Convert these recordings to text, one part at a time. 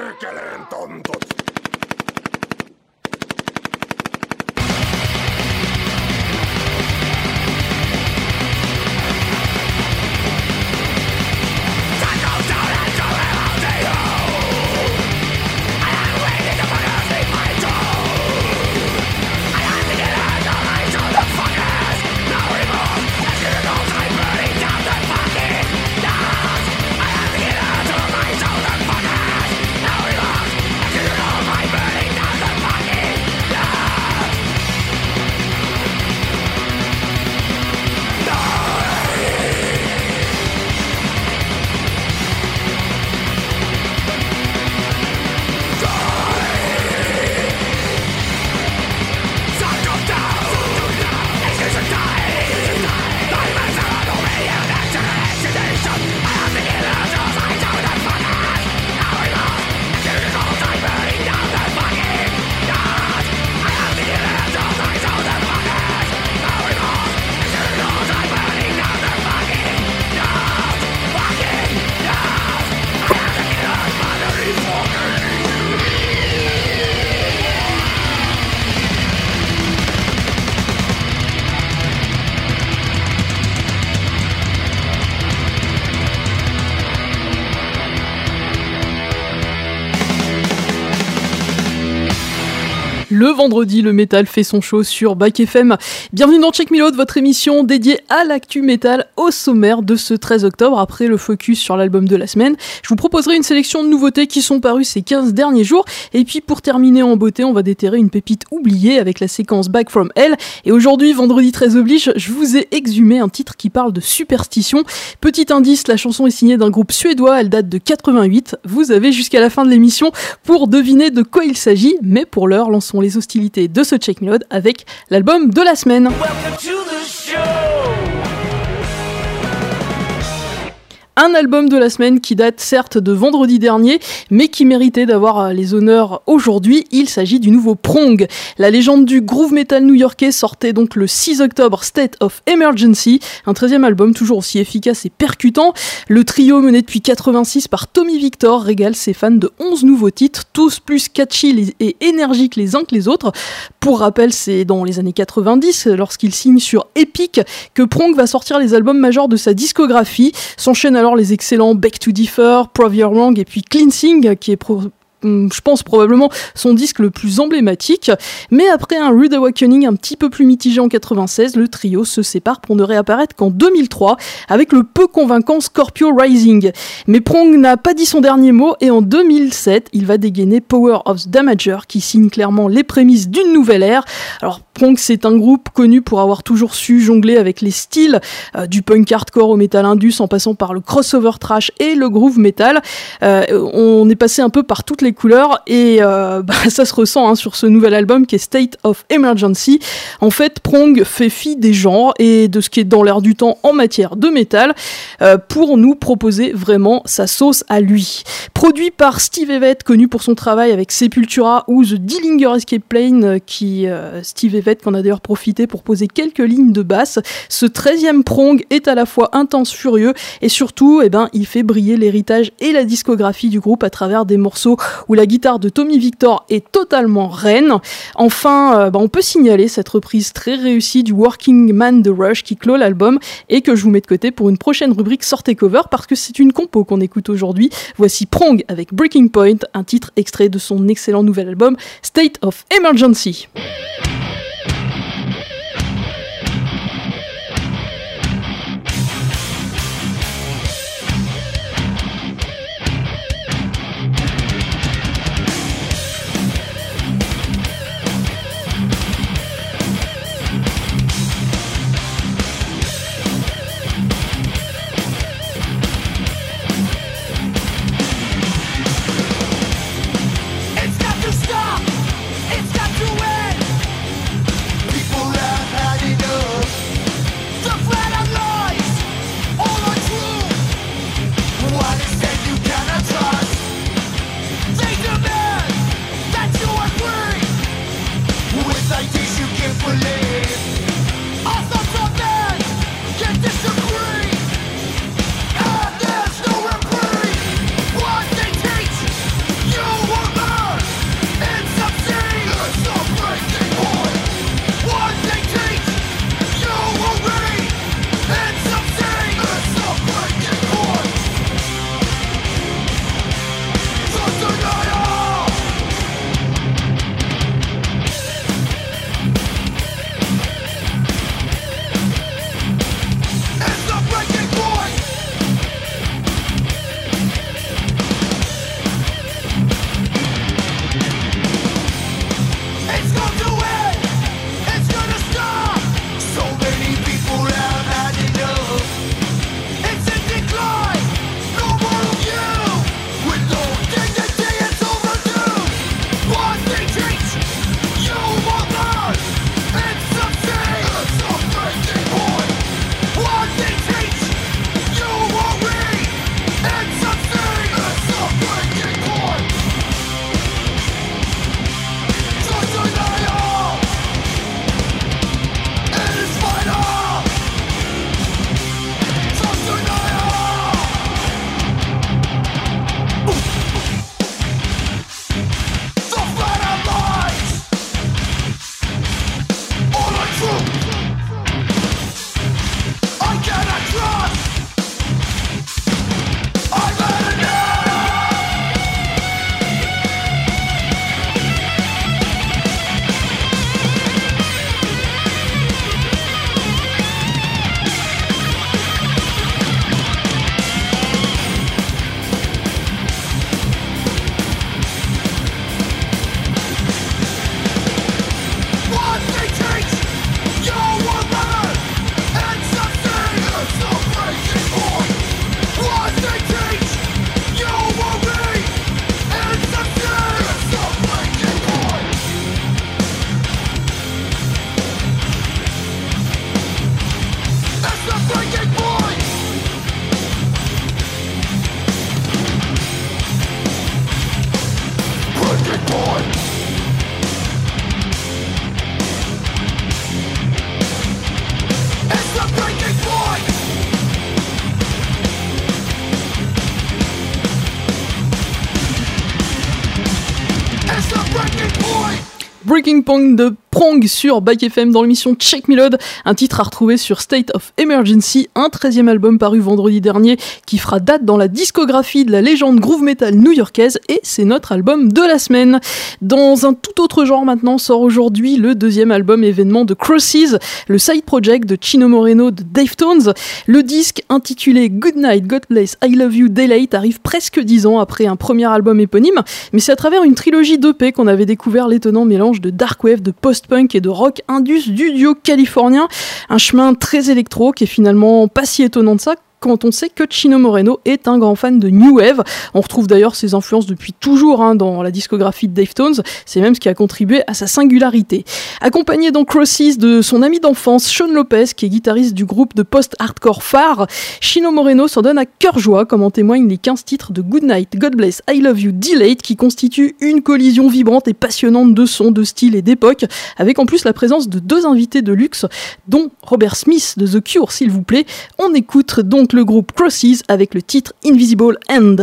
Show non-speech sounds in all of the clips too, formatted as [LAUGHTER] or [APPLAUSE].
¡Qué leen, tontos! Vendredi, le métal fait son show sur Bac FM. Bienvenue dans Check Me Out, votre émission dédiée à l'actu métal au sommaire de ce 13 octobre. Après le focus sur l'album de la semaine, je vous proposerai une sélection de nouveautés qui sont parues ces 15 derniers jours. Et puis pour terminer en beauté, on va déterrer une pépite oubliée avec la séquence Back from Hell. Et aujourd'hui, vendredi 13 oblige, je vous ai exhumé un titre qui parle de superstition. Petit indice, la chanson est signée d'un groupe suédois, elle date de 88. Vous avez jusqu'à la fin de l'émission pour deviner de quoi il s'agit, mais pour l'heure, lançons les de ce Check Me avec l'album de la semaine. Un album de la semaine qui date certes de vendredi dernier, mais qui méritait d'avoir euh, les honneurs aujourd'hui. Il s'agit du nouveau Prong. La légende du groove metal new-yorkais sortait donc le 6 octobre State of Emergency, un 13e album toujours aussi efficace et percutant. Le trio mené depuis 86 par Tommy Victor régale ses fans de 11 nouveaux titres, tous plus catchy et énergiques les uns que les autres. Pour rappel, c'est dans les années 90, lorsqu'il signe sur Epic, que Prong va sortir les albums majeurs de sa discographie. S'enchaîne alors les excellents Back to Differ, Prove Your Wrong et puis Cleansing, qui est Hum, je pense probablement son disque le plus emblématique. Mais après un Rude Awakening un petit peu plus mitigé en 96, le trio se sépare pour ne réapparaître qu'en 2003 avec le peu convaincant Scorpio Rising. Mais Prong n'a pas dit son dernier mot et en 2007, il va dégainer Power of the Damager qui signe clairement les prémices d'une nouvelle ère. Alors Prong c'est un groupe connu pour avoir toujours su jongler avec les styles euh, du punk hardcore au metal indus en passant par le crossover trash et le groove metal. Euh, on est passé un peu par toutes les couleurs et euh, [LAUGHS] bah, ça se ressent hein, sur ce nouvel album qui est State of Emergency. En fait, Prong fait fi des genres et de ce qui est dans l'air du temps en matière de métal euh, pour nous proposer vraiment sa sauce à lui. Produit par Steve Evett, connu pour son travail avec Sepultura ou The Dillinger Escape Plane, euh, qui Steve Evett qu'on a d'ailleurs profité pour poser quelques lignes de basse. Ce 13e Prong est à la fois intense, furieux et surtout, eh ben, il fait briller l'héritage et la discographie du groupe à travers des morceaux où la guitare de Tommy Victor est totalement reine. Enfin, euh, bah, on peut signaler cette reprise très réussie du Working Man de Rush qui clôt l'album et que je vous mets de côté pour une prochaine rubrique Sortez Cover parce que c'est une compo qu'on écoute aujourd'hui. Voici Prong avec Breaking Point, un titre extrait de son excellent nouvel album State of Emergency. Breaking Point de Prong sur Bike FM dans l'émission Check Melod, un titre à retrouver sur State of Emergency, un 13e album paru vendredi dernier qui fera date dans la discographie de la légende groove metal new-yorkaise et c'est notre album de la semaine. Dans un tout autre genre maintenant sort aujourd'hui le deuxième album événement de Crosses, le side project de Chino Moreno de Dave Tones. Le disque intitulé Good Night, God Bless, I Love You, Daylight arrive presque dix ans après un premier album éponyme, mais c'est à travers une trilogie d'EP qu'on avait découvert l'étonnant mélange de dark wave, de post punk et de rock indus du duo californien. Un chemin très électro qui est finalement pas si étonnant de ça quand on sait que Chino Moreno est un grand fan de New Wave. On retrouve d'ailleurs ses influences depuis toujours hein, dans la discographie de Dave Tones, c'est même ce qui a contribué à sa singularité. Accompagné dans Crosses de son ami d'enfance Sean Lopez, qui est guitariste du groupe de post-hardcore phare, Chino Moreno s'en donne à cœur joie, comme en témoignent les 15 titres de Good Night, God Bless, I Love You, Delayed, qui constituent une collision vibrante et passionnante de sons, de styles et d'époques, avec en plus la présence de deux invités de luxe, dont Robert Smith de The Cure, s'il vous plaît. On écoute donc donc le groupe Crosses avec le titre Invisible End.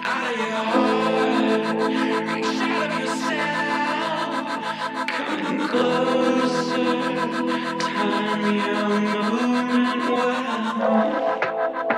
Out of your heart, inside of yourself. closer, time you're moving well.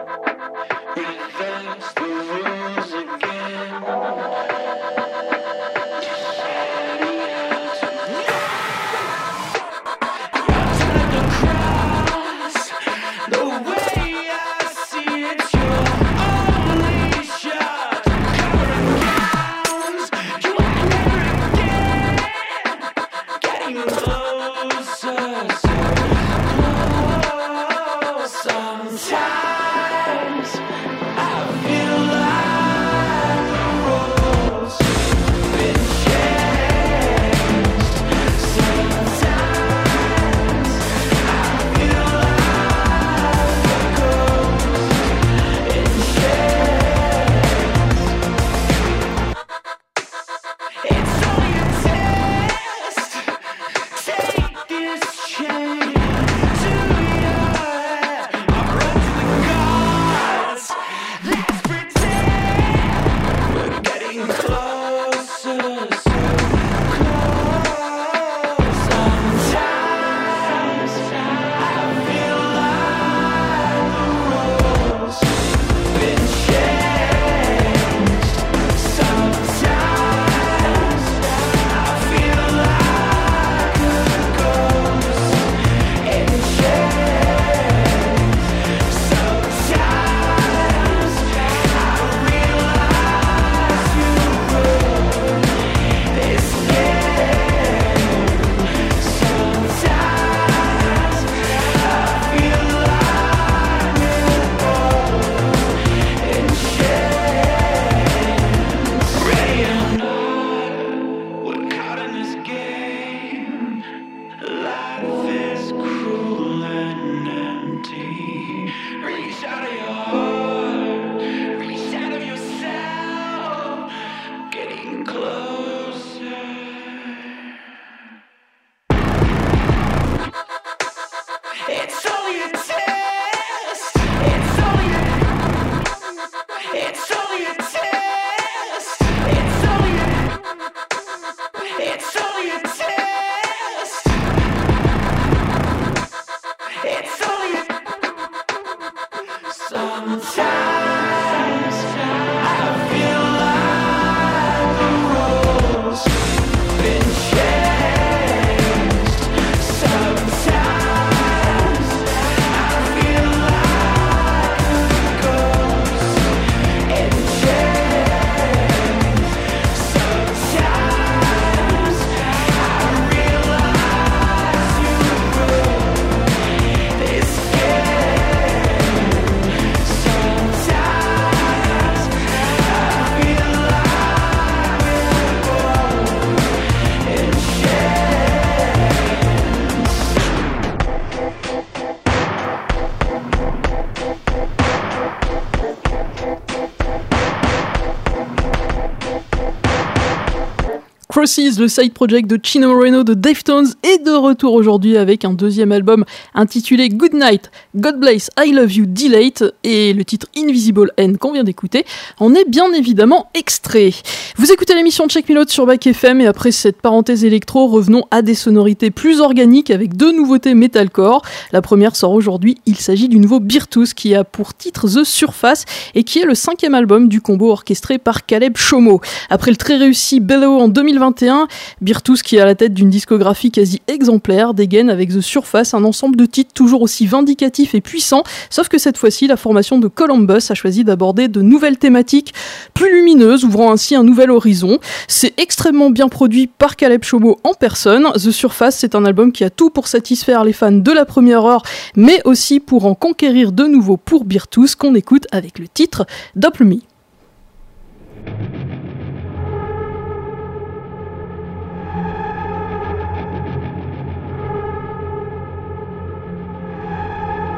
Crosses, le side project de Chino Moreno de Deftones, est de retour aujourd'hui avec un deuxième album intitulé Good Night, God Bless, I Love You, Delete, et le titre Invisible End qu'on vient d'écouter en est bien évidemment extrait. Vous écoutez l'émission Check Me sur Back FM et après cette parenthèse électro, revenons à des sonorités plus organiques avec deux nouveautés metalcore. La première sort aujourd'hui, il s'agit du nouveau Birtus qui a pour titre The Surface et qui est le cinquième album du combo orchestré par Caleb Chomo. Après le très réussi Bellow en 2021, Birtus qui est à la tête d'une discographie quasi exemplaire dégaine avec The Surface un ensemble de titres toujours aussi vindicatifs et puissants, sauf que cette fois-ci la formation de Columbus a choisi d'aborder de nouvelles thématiques plus lumineuses, ouvrant ainsi un nouvel horizon. C'est extrêmement bien produit par Caleb Chomo en personne. The Surface, c'est un album qui a tout pour satisfaire les fans de la première heure, mais aussi pour en conquérir de nouveau pour Birtus qu'on écoute avec le titre Double.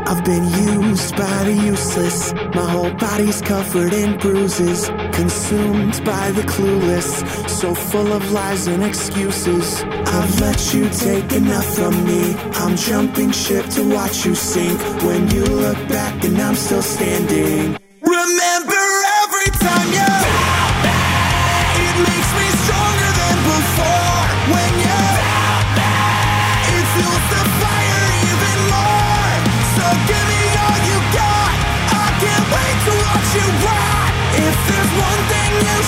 I've been used by the useless. My whole body's covered in bruises. Consumed by the clueless. So full of lies and excuses. I've let you take enough from me. I'm jumping ship to watch you sink. When you look back and I'm still standing. Remember every time you. It makes me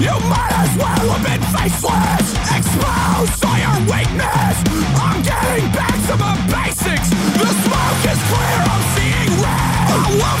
You might as well have been faceless. Expose all your weakness. I'm getting back to the basics. The smoke is clear. I'm seeing red. I won't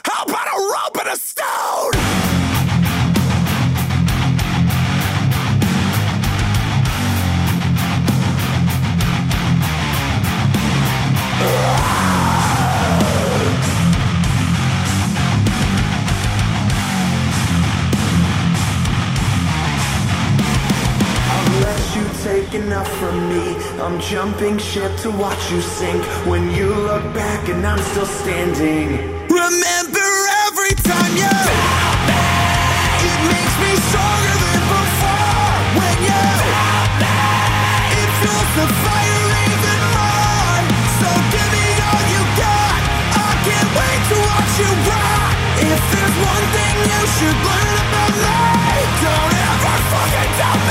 enough from me. I'm jumping ship to watch you sink. When you look back and I'm still standing. Remember every time you tell me. It makes me stronger than before. When you tell me. It fuels the fire even more. So give me all you got. I can't wait to watch you rot. If there's one thing you should learn about me, don't ever fucking tell me.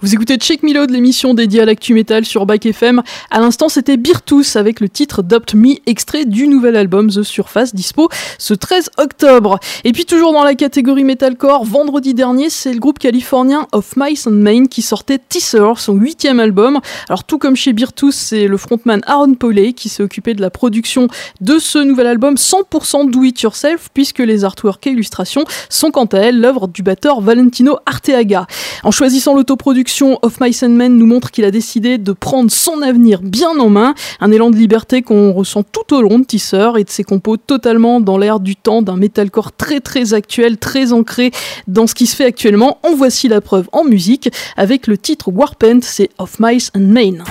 Vous écoutez Check Me Load, l'émission dédiée à l'actu metal sur Back FM. À l'instant, c'était Birtus avec le titre Dopt Me, extrait du nouvel album The Surface, dispo ce 13 octobre. Et puis toujours dans la catégorie metalcore, vendredi dernier, c'est le groupe californien Of Mice and Men qui sortait Teaser, son huitième album. Alors tout comme chez Birtus, c'est le frontman Aaron Pauley qui s'est occupé de la production de ce nouvel album 100% do it yourself, puisque les artworks et illustrations sont quant à elles l'œuvre du batteur Valentino Arteaga. En choisissant l'autoproduction, Of Mice and Men nous montre qu'il a décidé de prendre son avenir bien en main, un élan de liberté qu'on ressent tout au long de Tisser et de ses compos totalement dans l'air du temps d'un metalcore très très actuel, très ancré dans ce qui se fait actuellement. En voici la preuve en musique avec le titre Warpent, c'est Of Mice and Men.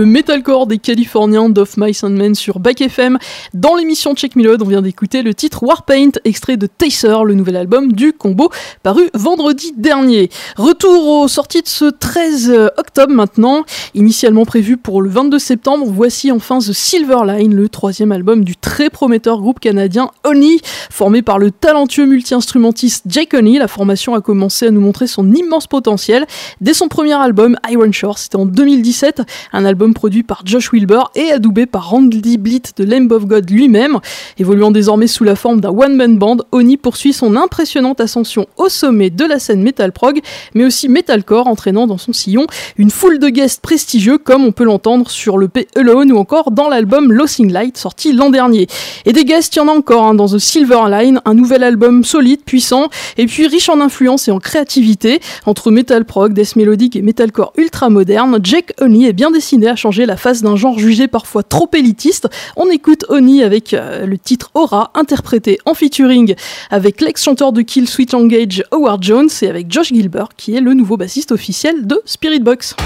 Le metalcore des Californiens d'Off My Sandman sur Back FM. Dans l'émission Check Me Load, on vient d'écouter le titre Warpaint, extrait de Taser, le nouvel album du combo, paru vendredi dernier. Retour aux sorties de ce 13 octobre maintenant, initialement prévu pour le 22 septembre, voici enfin The Silver Line, le troisième album du très prometteur groupe canadien Oni, formé par le talentueux multi-instrumentiste Jake Oni. La formation a commencé à nous montrer son immense potentiel dès son premier album Iron Shore, c'était en 2017, un album produit par Josh Wilbur et adoubé par Randy Blitt de Lamb of God lui-même. Évoluant désormais sous la forme d'un one-man band, Oni poursuit son impressionnante ascension au sommet de la scène metal prog, mais aussi metalcore, entraînant dans son sillon une foule de guests prestigieux comme on peut l'entendre sur le P Alone ou encore dans l'album Losing Light sorti l'an dernier. Et des guests, il y en a encore hein, dans The Silver Line, un nouvel album solide, puissant et puis riche en influence et en créativité. Entre metal prog, death mélodique et metalcore ultra moderne, Jake Oni est bien dessiné à changer la face d'un genre jugé parfois trop élitiste. On écoute Oni avec euh, le titre Aura, interprété en featuring avec l'ex-chanteur de Kill Switch Engage Howard Jones et avec Josh Gilbert qui est le nouveau bassiste officiel de Spirit Box.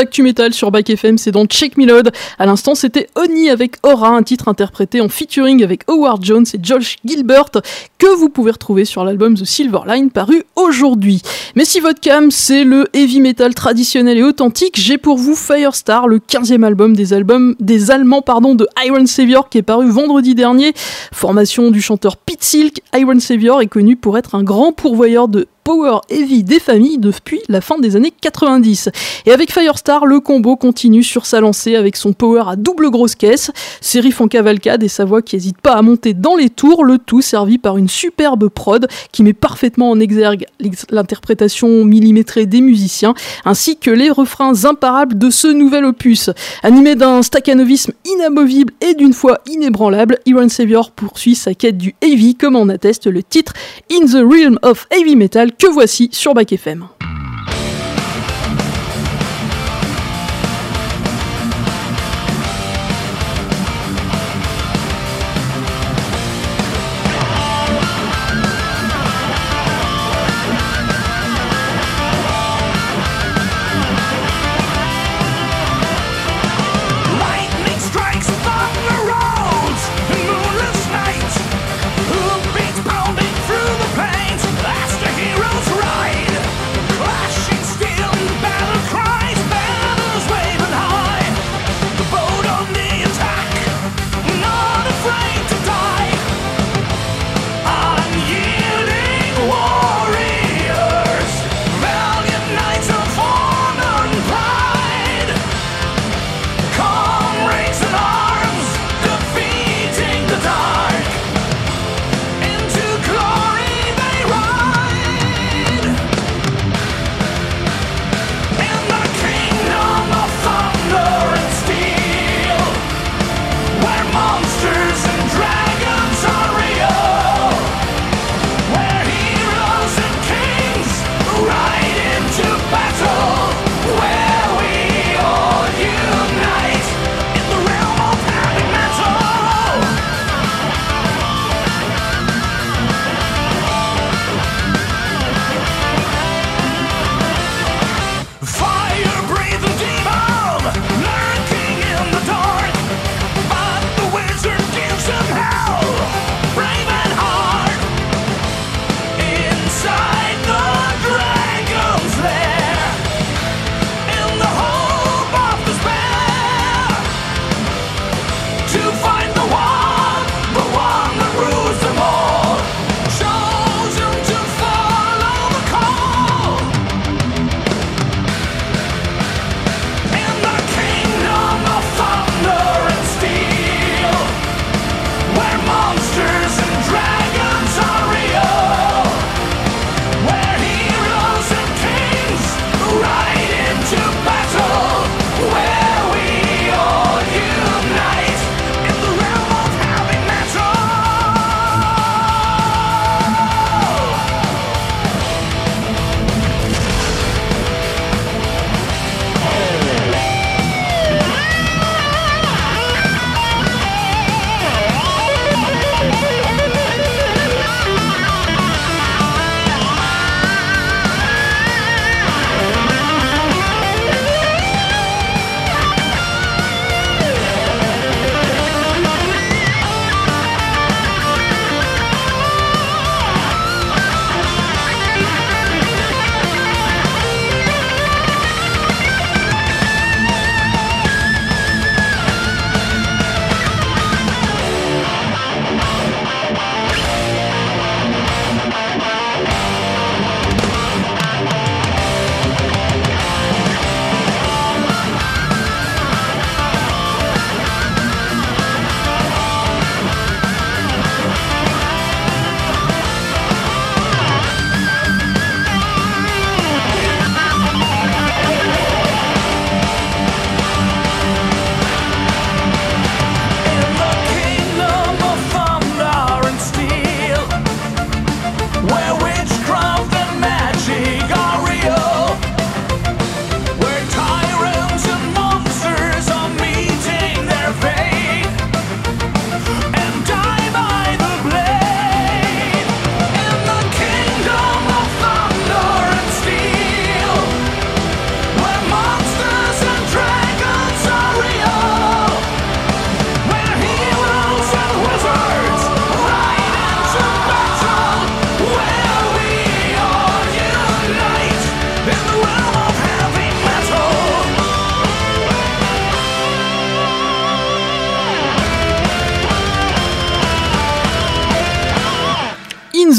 L'actu métal sur Back FM, c'est dans Check Me Load. À l'instant, c'était Oni avec Aura, un titre interprété en featuring avec Howard Jones et Josh Gilbert, que vous pouvez retrouver sur l'album The Silver Line paru aujourd'hui. Mais si votre cam, c'est le heavy metal traditionnel et authentique, j'ai pour vous Firestar, le 15e album des des Allemands pardon, de Iron Savior qui est paru vendredi dernier. Formation du chanteur Pete Silk, Iron Savior est connu pour être un grand pourvoyeur de power heavy des familles depuis la fin des années 90. Et avec Firestar, le combo continue sur sa lancée avec son power à double grosse caisse, ses en cavalcade et sa voix qui n'hésite pas à monter dans les tours, le tout servi par une superbe prod qui met parfaitement en exergue l'interprétation millimétrée des musiciens, ainsi que les refrains imparables de ce nouvel opus. Animé d'un staccanovisme inamovible et d'une foi inébranlable, Iron Savior poursuit sa quête du heavy comme en atteste le titre In the Realm of Heavy Metal que voici sur Bac FM.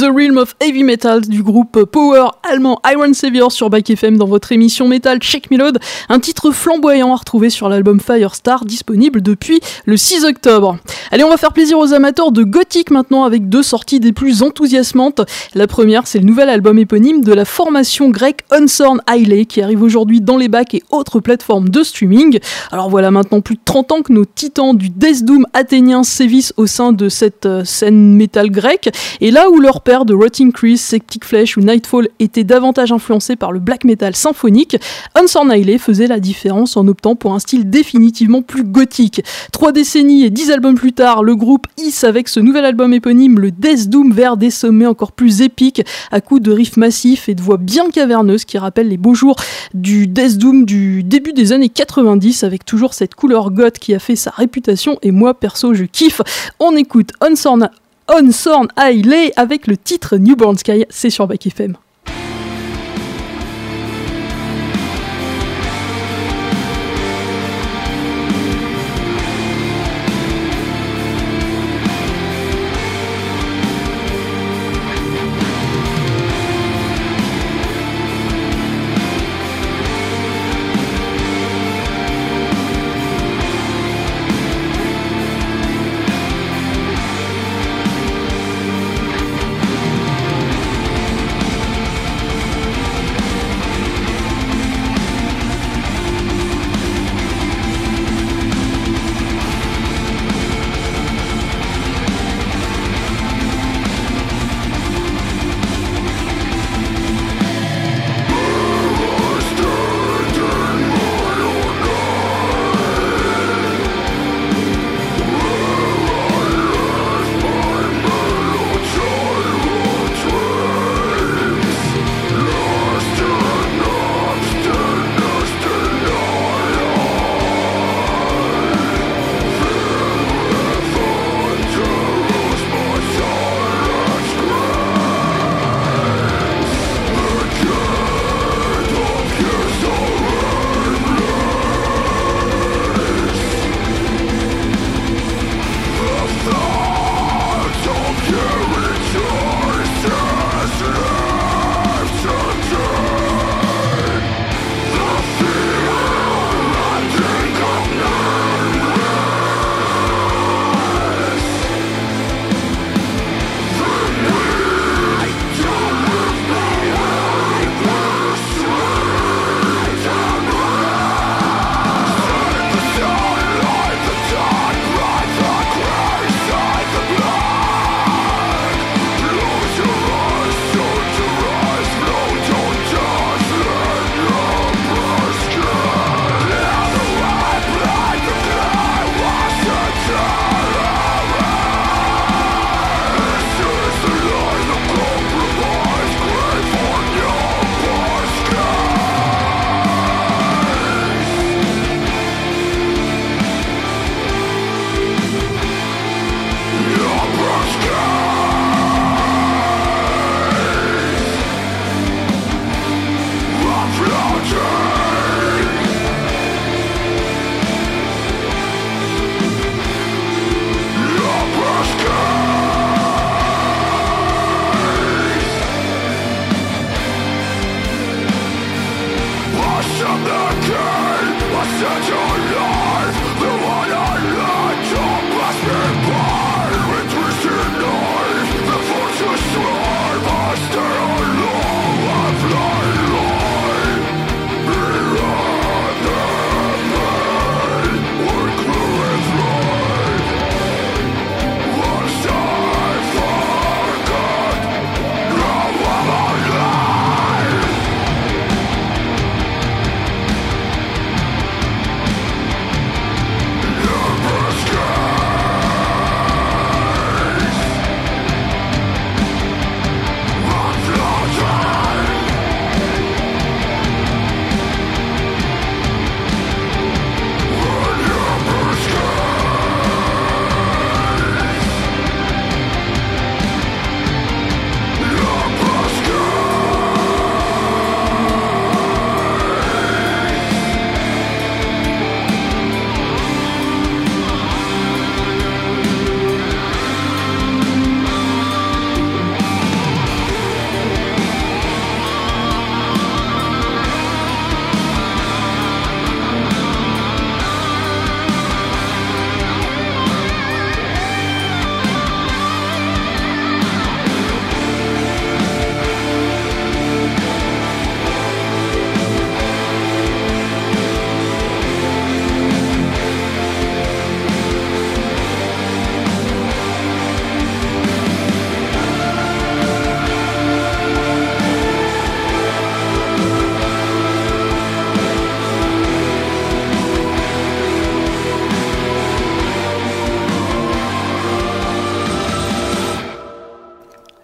The Realm of Heavy Metal du groupe Power allemand Iron Savior sur Back FM dans votre émission Metal Check Melode, un titre flamboyant à retrouver sur l'album Firestar disponible depuis le 6 octobre. Allez, on va faire plaisir aux amateurs de gothic maintenant avec deux sorties des plus enthousiasmantes. La première, c'est le nouvel album éponyme de la formation grecque Unsorn Hailey qui arrive aujourd'hui dans les bacs et autres plateformes de streaming. Alors voilà maintenant plus de 30 ans que nos titans du Death Doom athénien sévissent au sein de cette euh, scène métal grecque et là où leur de Rotting Chris, Septic Flesh ou Nightfall était davantage influencé par le black metal symphonique, Unsorn Hailey faisait la différence en optant pour un style définitivement plus gothique. Trois décennies et dix albums plus tard, le groupe hisse avec ce nouvel album éponyme le Death Doom vers des sommets encore plus épiques, à coups de riffs massifs et de voix bien caverneuses qui rappellent les beaux jours du Death Doom du début des années 90 avec toujours cette couleur goth qui a fait sa réputation et moi perso je kiffe. On écoute Unsorn, Unsorn Hailey avec le titre Newborn Sky, c'est sur Back FM.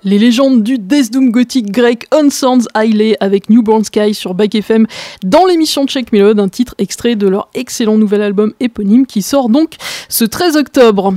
Les légendes du Death Doom gothique grec Unsounds Hailey avec Newborn Sky sur Back FM dans l'émission Check Melode, un titre extrait de leur excellent nouvel album éponyme qui sort donc ce 13 octobre.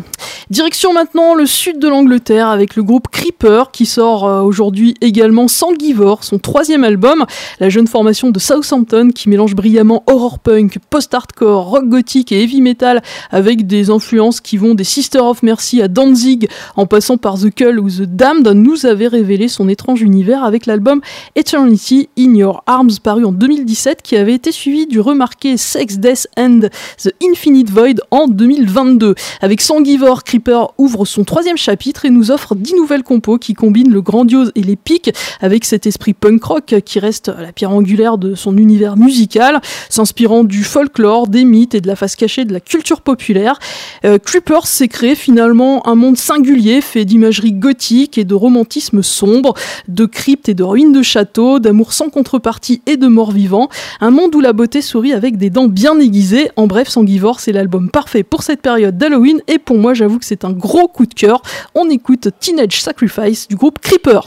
Direction maintenant le sud de l'Angleterre avec le groupe Creeper qui sort euh, aujourd'hui également Sangivore, son troisième album. La jeune formation de Southampton qui mélange brillamment horror punk, post-hardcore, rock gothique et heavy metal avec des influences qui vont des Sisters of Mercy à Danzig en passant par The Cull ou The Damned nous avait révélé son étrange univers avec l'album Eternity in Your Arms paru en 2017 qui avait été suivi du remarqué Sex, Death and The Infinite Void en 2022. Avec Sangivore, Creeper ouvre son troisième chapitre et nous offre dix nouvelles compos qui combinent le grandiose et l'épique avec cet esprit punk rock qui reste la pierre angulaire de son univers musical, s'inspirant du folklore, des mythes et de la face cachée de la culture populaire. Euh, Creeper s'est créé finalement un monde singulier fait d'imagerie gothique et de romantisme sombre, de cryptes et de ruines de châteaux, d'amour sans contrepartie et de mort vivant. Un monde où la beauté sourit avec des dents bien aiguisées. En bref, Sangivore, c'est l'album parfait pour cette période d'Halloween et pour moi, j'avoue que c'est un gros coup de cœur. On écoute Teenage Sacrifice du groupe Creeper.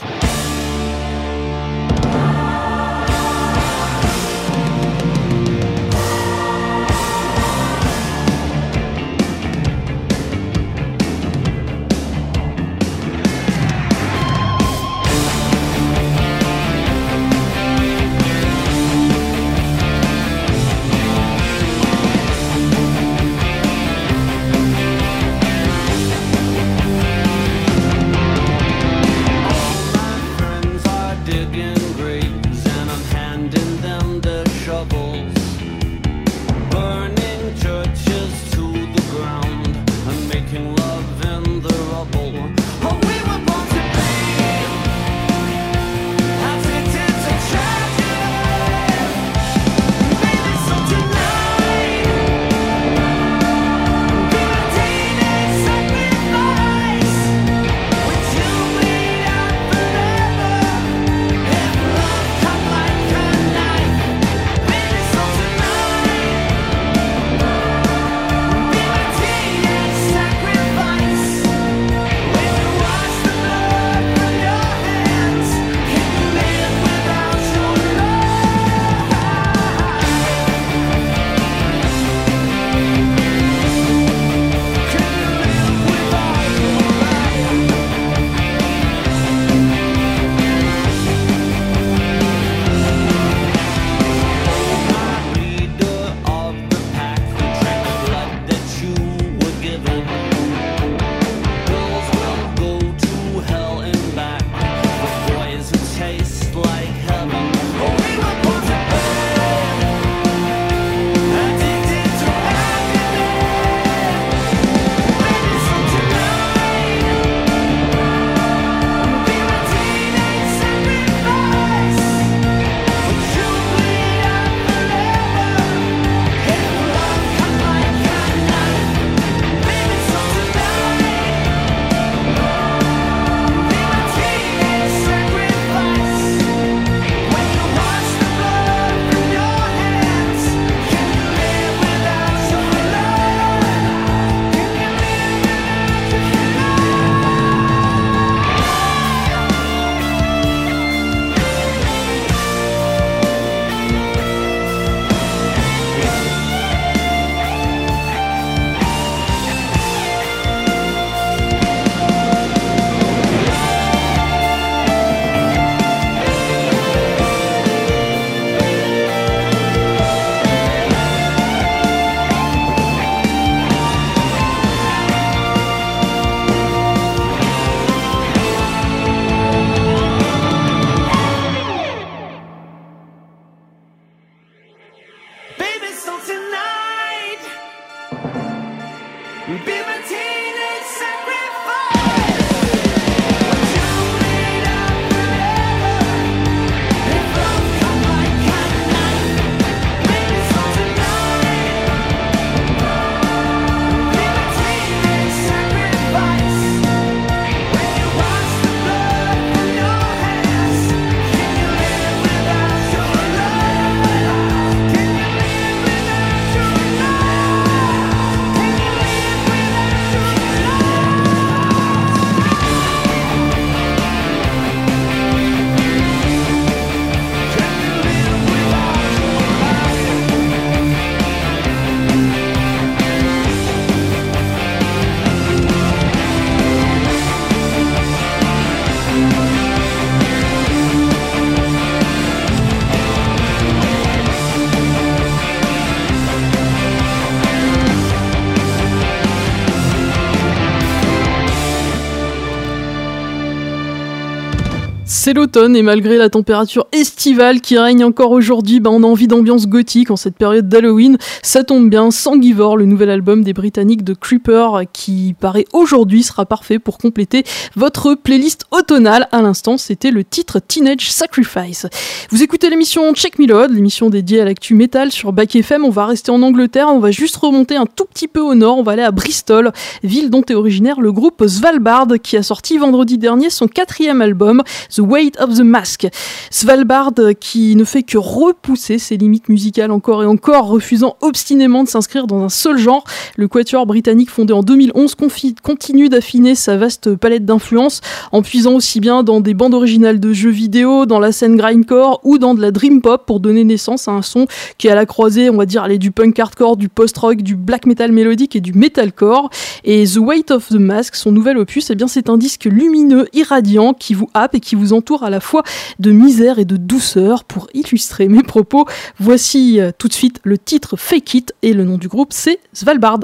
L'automne et malgré la température estivale qui règne encore aujourd'hui, bah on a envie d'ambiance gothique en cette période d'Halloween. Ça tombe bien, Sangivore, le nouvel album des Britanniques de Creeper qui paraît aujourd'hui sera parfait pour compléter votre playlist automnale. À l'instant, c'était le titre Teenage Sacrifice. Vous écoutez l'émission Check Me Load, l'émission dédiée à l'actu métal sur Back FM. On va rester en Angleterre, on va juste remonter un tout petit peu au nord, on va aller à Bristol, ville dont est originaire le groupe Svalbard qui a sorti vendredi dernier son quatrième album, The Of the Mask. Svalbard qui ne fait que repousser ses limites musicales encore et encore, refusant obstinément de s'inscrire dans un seul genre. Le quatuor britannique fondé en 2011 continue d'affiner sa vaste palette d'influences en puisant aussi bien dans des bandes originales de jeux vidéo, dans la scène grindcore ou dans de la dream pop pour donner naissance à un son qui est à la croisée, on va dire, aller du punk hardcore, du post-rock, du black metal mélodique et du metalcore. Et The Weight of the Mask, son nouvel opus, eh bien c'est un disque lumineux, irradiant, qui vous happe et qui vous entoure à la fois de misère et de douceur. Pour illustrer mes propos, voici euh, tout de suite le titre Fake It et le nom du groupe c'est Svalbard.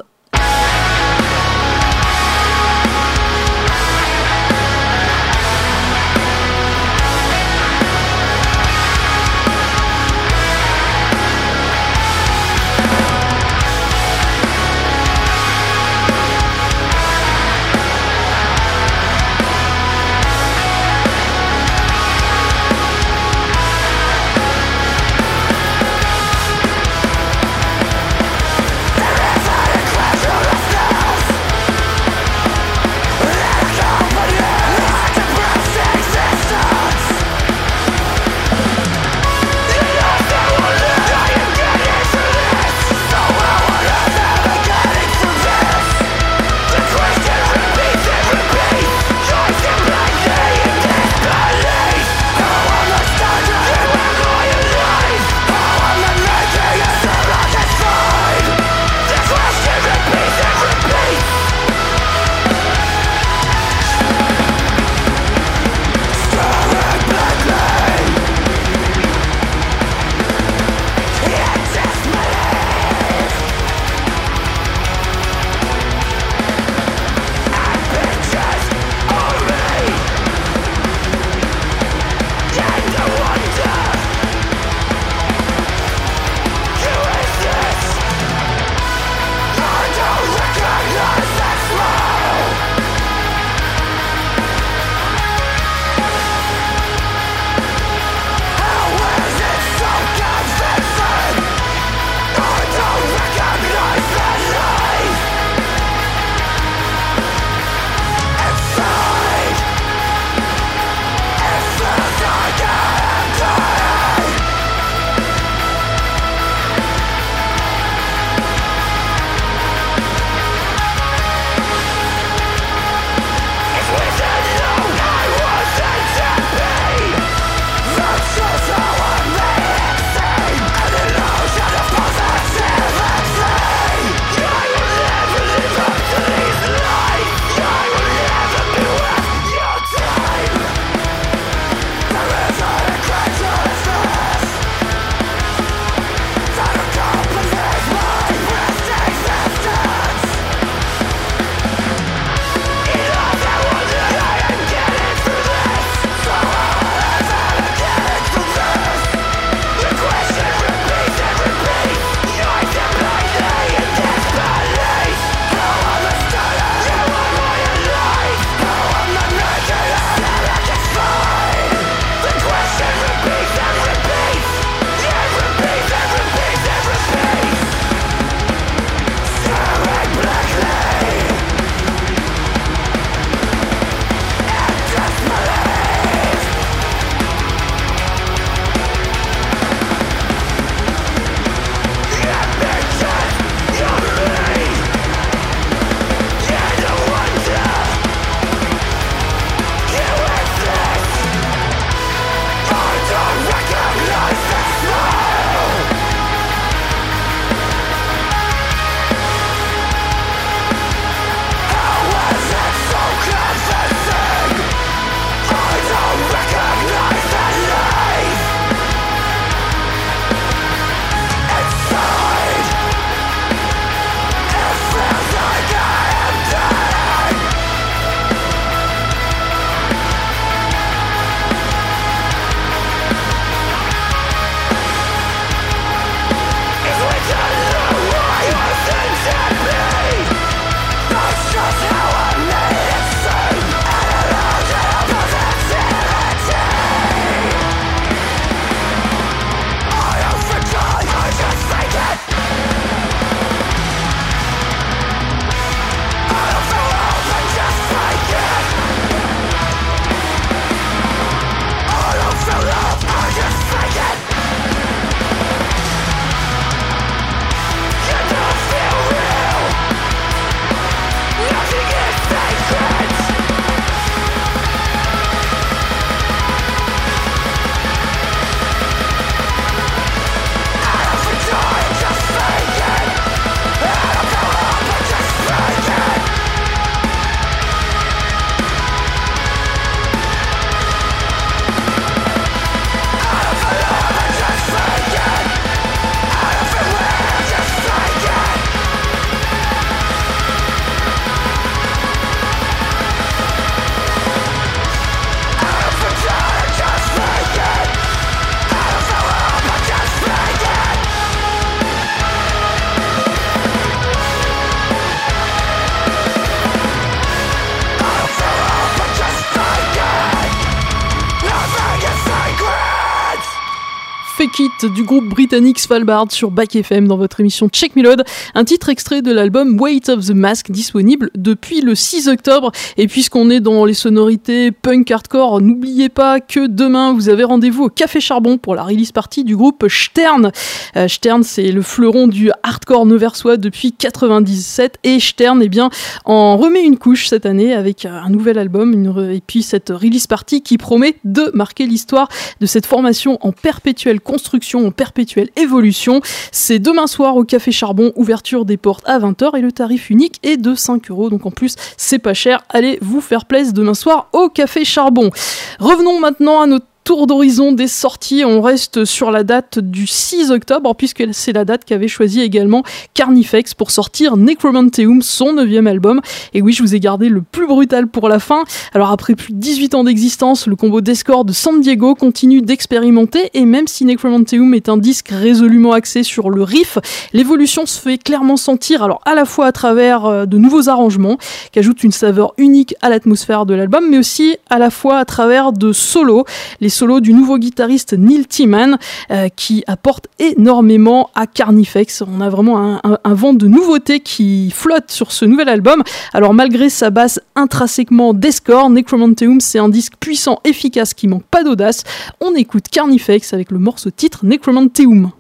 Du groupe britannique Svalbard sur Back FM dans votre émission Check Melode. Un titre extrait de l'album Weight of the Mask disponible depuis le 6 octobre. Et puisqu'on est dans les sonorités punk hardcore, n'oubliez pas que demain vous avez rendez-vous au Café Charbon pour la release party du groupe Stern. Euh, Stern, c'est le fleuron du hardcore neversois depuis 97 et Stern, eh bien, en remet une couche cette année avec un nouvel album et puis cette release party qui promet de marquer l'histoire de cette formation en perpétuelle construction, en perpétuelle évolution. C'est demain soir au Café Charbon, ouverture des portes à 20h et le tarif unique est de 5 euros. Donc en plus, c'est pas cher. Allez vous faire plaisir demain soir au Café Charbon. Revenons maintenant à notre tour d'horizon des sorties. On reste sur la date du 6 octobre, puisque c'est la date qu'avait choisi également Carnifex pour sortir Necromanteum, son neuvième album. Et oui, je vous ai gardé le plus brutal pour la fin. Alors après plus de 18 ans d'existence, le combo d'escorts de San Diego continue d'expérimenter, et même si Necromanteum est un disque résolument axé sur le riff, l'évolution se fait clairement sentir, alors à la fois à travers euh, de nouveaux arrangements, qui ajoutent une saveur unique à l'atmosphère de l'album, mais aussi à la fois à travers de solos. Les solo du nouveau guitariste Neil Timan euh, qui apporte énormément à Carnifex. On a vraiment un, vent de nouveautés qui flotte sur ce nouvel album. Alors malgré sa basse intrinsèquement d'escore, Necromanteum c'est un disque puissant, efficace qui manque pas d'audace. On écoute Carnifex avec le morceau titre Necromanteum.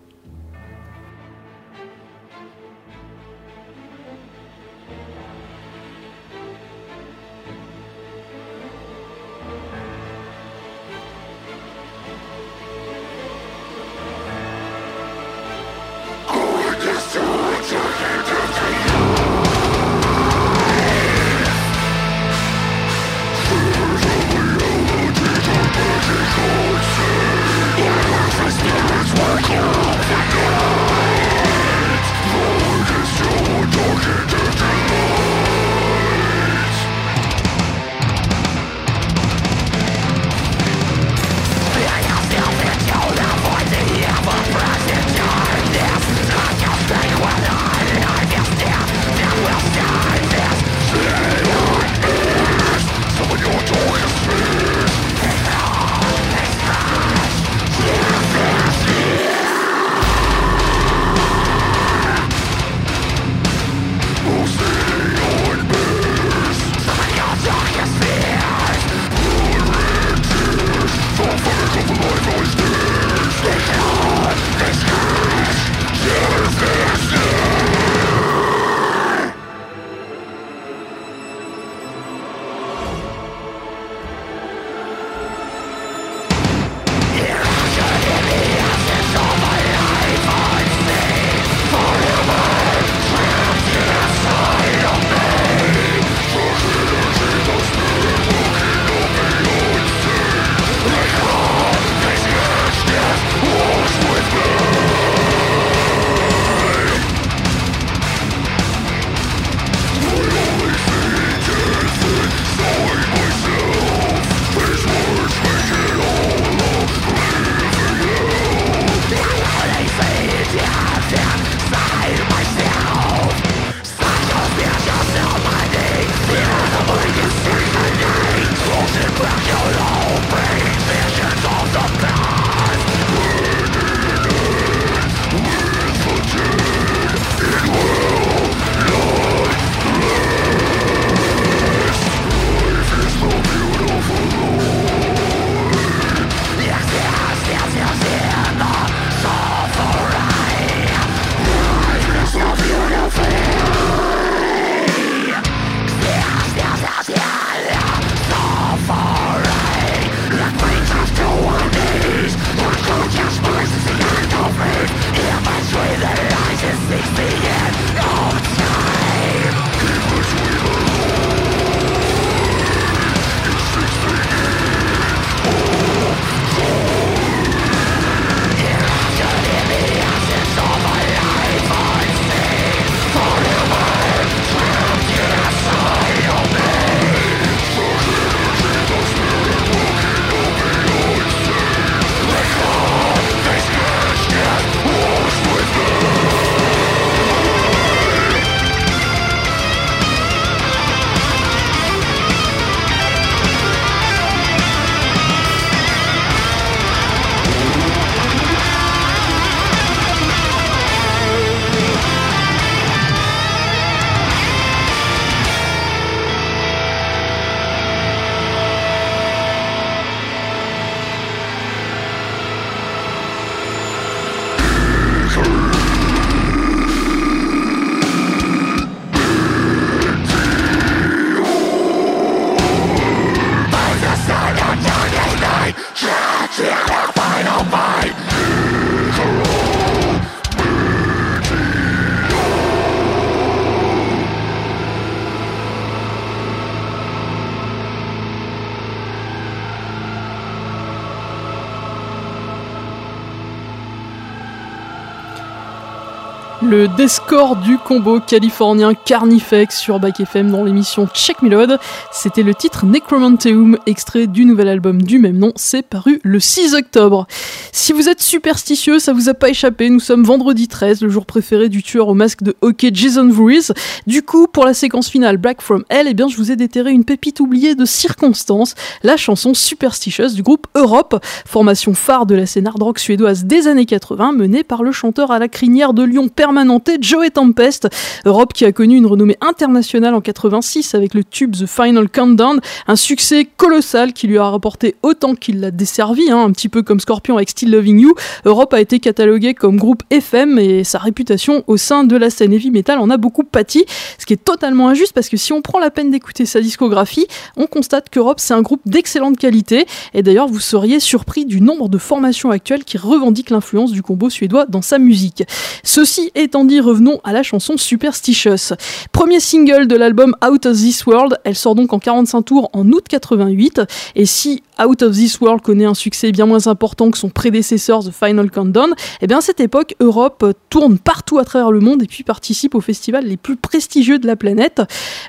Le Descore du combo californien Carnifex sur Back FM dans l'émission Check Melod. C'était le titre Necromanteum, extrait du nouvel album du même nom. C'est paru le 6 octobre. Si vous êtes superstitieux, ça vous a pas échappé. Nous sommes vendredi 13, le jour préféré du tueur au masque de hockey Jason Voorhees. Du coup, pour la séquence finale Black From Hell, eh bien, je vous ai déterré une pépite oubliée de circonstance, la chanson Superstitious du groupe Europe, formation phare de la scène hard rock suédoise des années 80, menée par le chanteur à la crinière de Lyon permanenté Joey Tempest. Europe qui a connu une renommée internationale en 86 avec le tube The Final Countdown, un succès colossal qui lui a rapporté autant qu'il l'a desservi, hein, un petit peu comme Scorpion avec Still Loving You. Europe a été catalogué comme groupe FM et sa réputation au sein de la scène heavy metal en a beaucoup pâti, ce qui est totalement injuste parce que si on prend la peine d'écouter sa discographie, on constate qu'Europe c'est un groupe d'excellente qualité et d'ailleurs vous seriez surpris du nombre de formations actuelles qui revendiquent l'influence du combo suédois dans sa musique. Ceci étant revenons à la chanson Superstitious. Premier single de l'album Out of This World, elle sort donc en 45 tours en août 88 et si Out of This World connaît un succès bien moins important que son prédécesseur The Final Countdown, eh bien à cette époque, Europe tourne partout à travers le monde et puis participe aux festivals les plus prestigieux de la planète.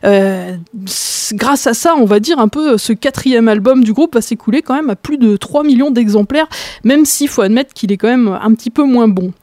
Euh, grâce à ça, on va dire un peu, ce quatrième album du groupe va s'écouler quand même à plus de 3 millions d'exemplaires, même s'il faut admettre qu'il est quand même un petit peu moins bon.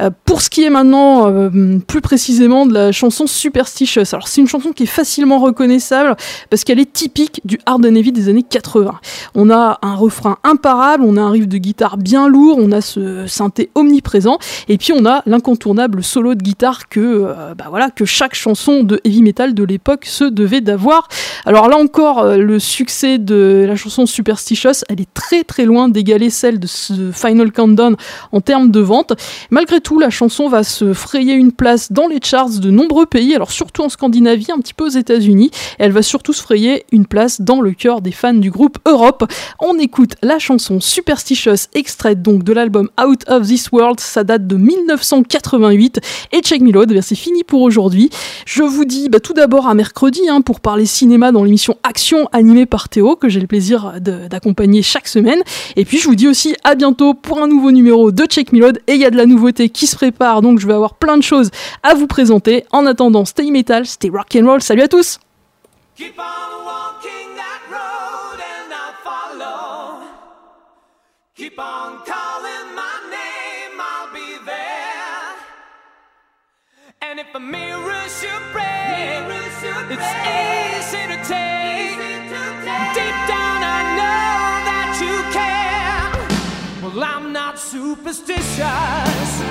Euh, pour ce qui est maintenant euh, plus précisément de la chanson Superstitious, alors c'est une chanson qui est facilement reconnaissable parce qu'elle est typique du hard and heavy des années 80. On a un refrain imparable, on a un riff de guitare bien lourd, on a ce synthé omniprésent et puis on a l'incontournable solo de guitare que euh, bah voilà que chaque chanson de heavy metal de l'époque se devait d'avoir. Alors là encore le succès de la chanson Superstitious, elle est très très loin d'égaler celle de ce Final Countdown en termes de vente. Malgré tout la chanson va se frayer une place dans les charts de nombreux pays, alors surtout en Scandinavie, un petit peu aux États-Unis. Elle va surtout se frayer une place dans le cœur des fans du groupe Europe. On écoute la chanson Superstitious, extraite donc de l'album Out of This World. Ça date de 1988. Et check me load, c'est fini pour aujourd'hui. Je vous dis bah, tout d'abord à mercredi hein, pour parler cinéma dans l'émission Action animée par Théo, que j'ai le plaisir d'accompagner chaque semaine. Et puis je vous dis aussi à bientôt pour un nouveau numéro de Check Me Load. Et il y a de la nouveauté qui se prépare, donc je vais avoir plein de choses à vous présenter. En attendant, stay metal, stay rock and roll. Salut à tous. Keep on and I'll follow. Keep on calling my name, I'll be there. And if a mirror should break, it's easy to take. Deep down, I know that you care. Well, I'm not superstitious.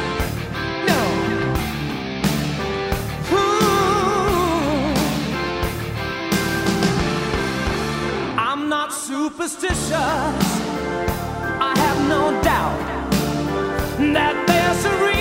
superstitious. I have no doubt that there's a reason